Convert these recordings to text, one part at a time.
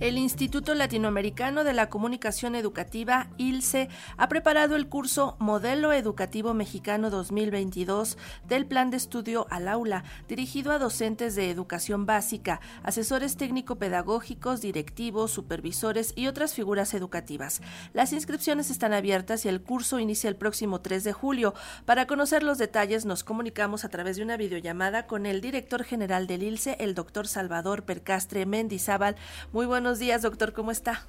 El Instituto Latinoamericano de la Comunicación Educativa, ILCE, ha preparado el curso Modelo Educativo Mexicano 2022 del Plan de Estudio al Aula, dirigido a docentes de educación básica, asesores técnico-pedagógicos, directivos, supervisores y otras figuras educativas. Las inscripciones están abiertas y el curso inicia el próximo 3 de julio. Para conocer los detalles nos comunicamos a través de una videollamada con el director general del ILCE, el doctor Salvador Percastre Mendizábal. Muy buenos buenos días, doctor, ¿cómo está?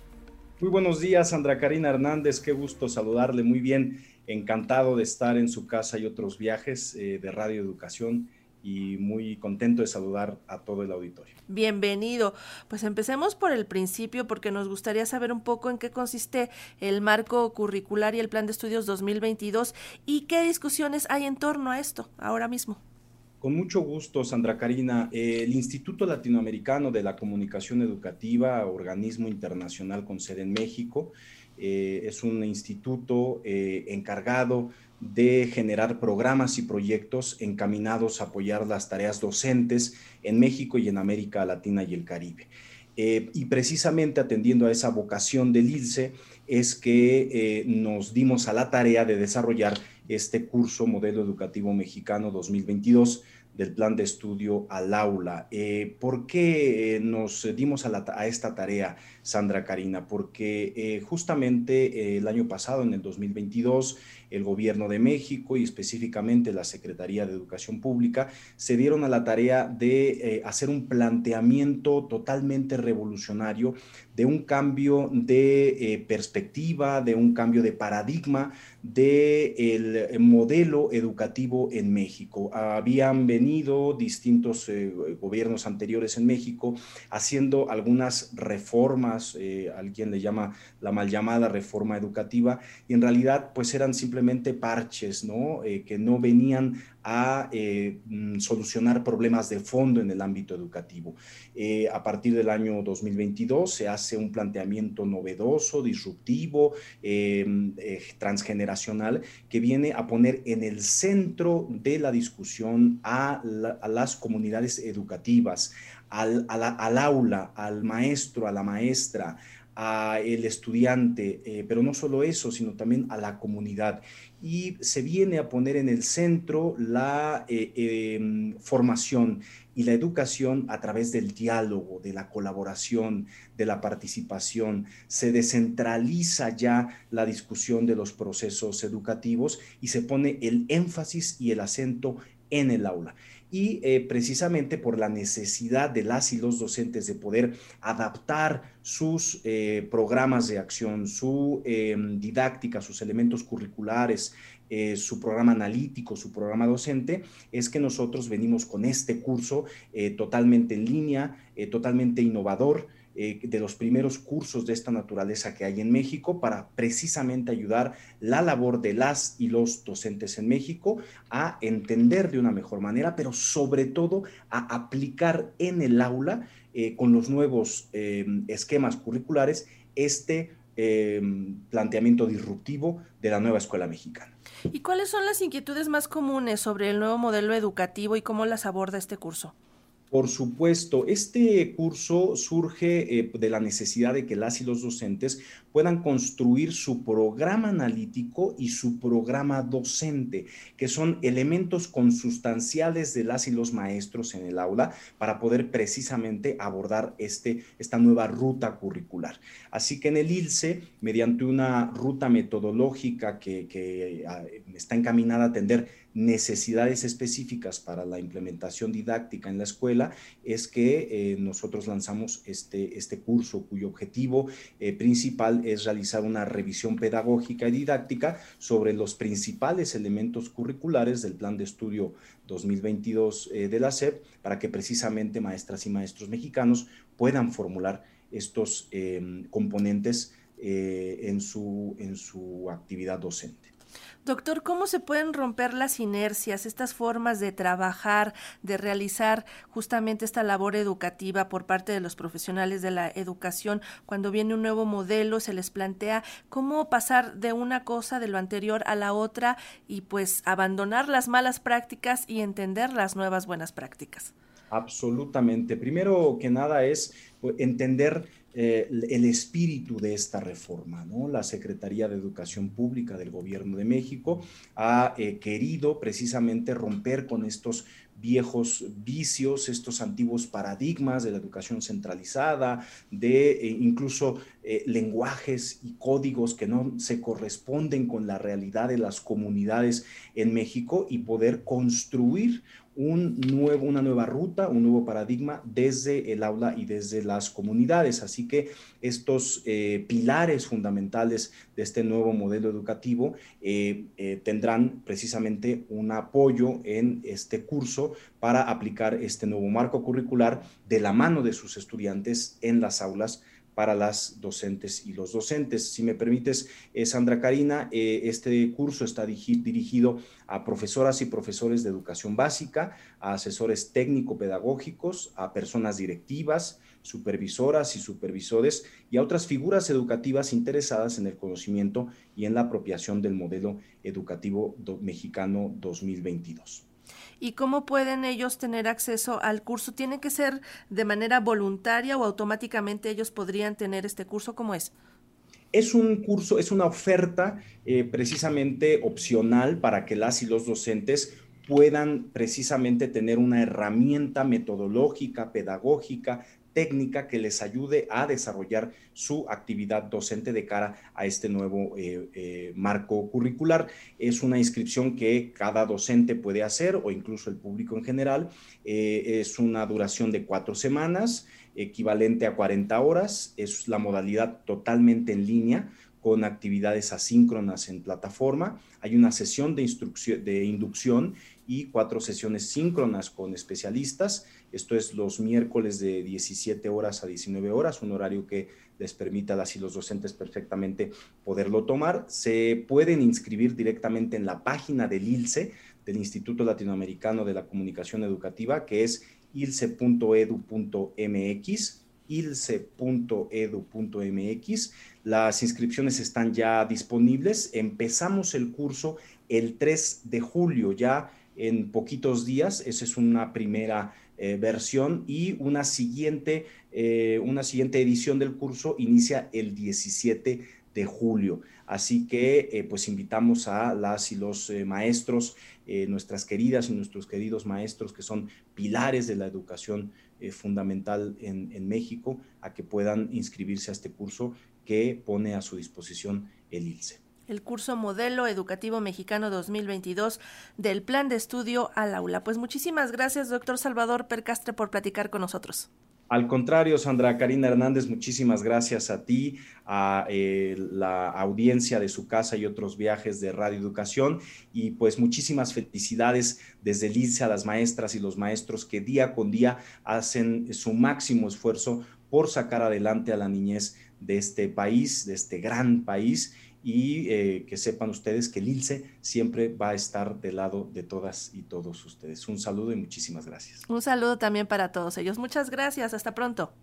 Muy buenos días, Sandra Karina Hernández, qué gusto saludarle, muy bien, encantado de estar en su casa y otros viajes eh, de Radio Educación y muy contento de saludar a todo el auditorio. Bienvenido. Pues empecemos por el principio porque nos gustaría saber un poco en qué consiste el marco curricular y el plan de estudios 2022 y qué discusiones hay en torno a esto ahora mismo. Con mucho gusto, Sandra Karina. el Instituto Latinoamericano de la Comunicación Educativa, organismo internacional con sede en México, eh, es un instituto eh, encargado de generar programas y proyectos encaminados a apoyar las tareas docentes en México y en América Latina y el Caribe. Eh, y precisamente atendiendo a esa vocación del ILCE es que nos dimos a la tarea de desarrollar este curso Modelo Educativo Mexicano 2022 del plan de estudio al aula. Eh, ¿Por qué eh, nos dimos a, esta tarea, Sandra Karina? Porque eh, justamente el año pasado, en el 2022, el gobierno de México y específicamente la Secretaría de Educación Pública se dieron a la tarea de hacer un planteamiento totalmente revolucionario de un cambio de perspectiva, de un cambio de paradigma del modelo educativo en México. Habían venido distintos eh, gobiernos anteriores en México haciendo algunas reformas, eh, alguien le llama la mal llamada reforma educativa, y en realidad pues eran simplemente parches, ¿no? Eh, que no venían a eh, mm, solucionar problemas de fondo en el ámbito educativo. Eh, a partir del año 2022 se hace un planteamiento novedoso, disruptivo, eh, transgeneracional, que viene a poner en el centro de la discusión a, las comunidades educativas, al, aula, al maestro, a la maestra, a el estudiante, eh, pero no solo eso, sino también a la comunidad. Y se viene a poner en el centro la eh, em, formación y la educación a través del diálogo, de la colaboración, de la participación. Se descentraliza ya la discusión de los procesos educativos y se pone el énfasis y el acento en el aula. Y eh, precisamente por la necesidad de las y los docentes de poder adaptar sus eh, programas de acción, su em, didáctica, sus elementos curriculares, eh, su programa analítico, su programa docente, es que nosotros venimos con este curso totalmente en línea, totalmente innovador, eh, de los primeros cursos de esta naturaleza que hay en México para precisamente ayudar la labor de las y los docentes en México a entender de una mejor manera, pero sobre todo a aplicar en el aula eh, con los nuevos eh, esquemas curriculares este planteamiento disruptivo de la nueva escuela mexicana. ¿Y cuáles son las inquietudes más comunes sobre el nuevo modelo educativo y cómo las aborda este curso? Por supuesto, este curso surge eh, de la necesidad de que las y los docentes puedan construir su programa analítico y su programa docente, que son elementos consustanciales de las y los maestros en el aula para poder precisamente abordar este, esta nueva ruta curricular. Así que en el ILCE, mediante una ruta metodológica que, que ah, está encaminada a atender necesidades específicas para la implementación didáctica en la escuela, es que eh, nosotros lanzamos este, este curso cuyo objetivo eh, principal es realizar una revisión pedagógica y didáctica sobre los principales elementos curriculares del plan de estudio 2022 eh, de la SEP para que precisamente maestras y maestros mexicanos puedan formular estos componentes en, su, en su actividad docente. Doctor, ¿cómo se pueden romper las inercias, estas formas de trabajar, de realizar justamente esta labor educativa por parte de los profesionales de la educación? Cuando viene un nuevo modelo, se les plantea cómo pasar de una cosa, de lo anterior a la otra y pues abandonar las malas prácticas y entender las nuevas buenas prácticas. Absolutamente. Primero que nada es pues, entender eh, el espíritu de esta reforma. ¿no? La Secretaría de Educación Pública del Gobierno de México ha eh, querido precisamente romper con estos viejos vicios, estos antiguos paradigmas de la educación centralizada, de eh, incluso lenguajes y códigos que no se corresponden con la realidad de las comunidades en México y poder construir un nuevo, una nueva ruta, un nuevo paradigma desde el aula y desde las comunidades. Así que estos eh, pilares fundamentales de este nuevo modelo educativo eh, eh, tendrán precisamente un apoyo en este curso para aplicar este nuevo marco curricular de la mano de sus estudiantes en las aulas para las docentes y los docentes. Si me permites, eh, Sandra Karina, eh, este curso está dirigido a profesoras y profesores de educación básica, a asesores técnico-pedagógicos, a personas directivas, supervisoras y supervisores y a otras figuras educativas interesadas en el conocimiento y en la apropiación del modelo educativo mexicano 2022. ¿Y cómo pueden ellos tener acceso al curso? ¿Tiene que ser de manera voluntaria o automáticamente ellos podrían tener este curso? ¿Cómo es? Es un curso, es una oferta eh, precisamente opcional para que las y los docentes puedan precisamente tener una herramienta metodológica, pedagógica, técnica que les ayude a desarrollar su actividad docente de cara a este nuevo eh, eh, marco curricular. Es una inscripción que cada docente puede hacer o incluso el público en general. Eh, es una duración de cuatro semanas, equivalente a 40 horas. Es la modalidad totalmente en línea con actividades asíncronas en plataforma. Hay una sesión de, de inducción y cuatro sesiones síncronas con especialistas. Esto es los miércoles de 17 horas a 19 horas, un horario que les permita a las y los docentes perfectamente poderlo tomar. Se pueden inscribir directamente en la página del ILCE, del Instituto Latinoamericano de la Comunicación Educativa, que es ilce.edu.mx ilce.edu.mx. Las inscripciones están ya disponibles. Empezamos el curso el 3 de julio, ya en poquitos días. Esa es una primera eh, versión y una siguiente, eh, una siguiente edición del curso inicia el 17 de julio. Así que eh, pues invitamos a las y los maestros, nuestras queridas y nuestros queridos maestros que son pilares de la educación fundamental en, México a que puedan inscribirse a este curso que pone a su disposición el ILCE el curso Modelo Educativo Mexicano 2022 del Plan de Estudio al Aula. Pues muchísimas gracias, doctor Salvador Percastre, por platicar con nosotros. Al contrario, Sandra Karina Hernández, muchísimas gracias a ti, a eh, la audiencia de su casa y otros viajes de Radio Educación. Y pues muchísimas felicidades desde el a las maestras y los maestros que día con día hacen su máximo esfuerzo por sacar adelante a la niñez de este país, de este gran país y eh, que sepan ustedes que el ILCE siempre va a estar del lado de todas y todos ustedes. Un saludo y muchísimas gracias. Un saludo también para todos ellos. Muchas gracias. Hasta pronto.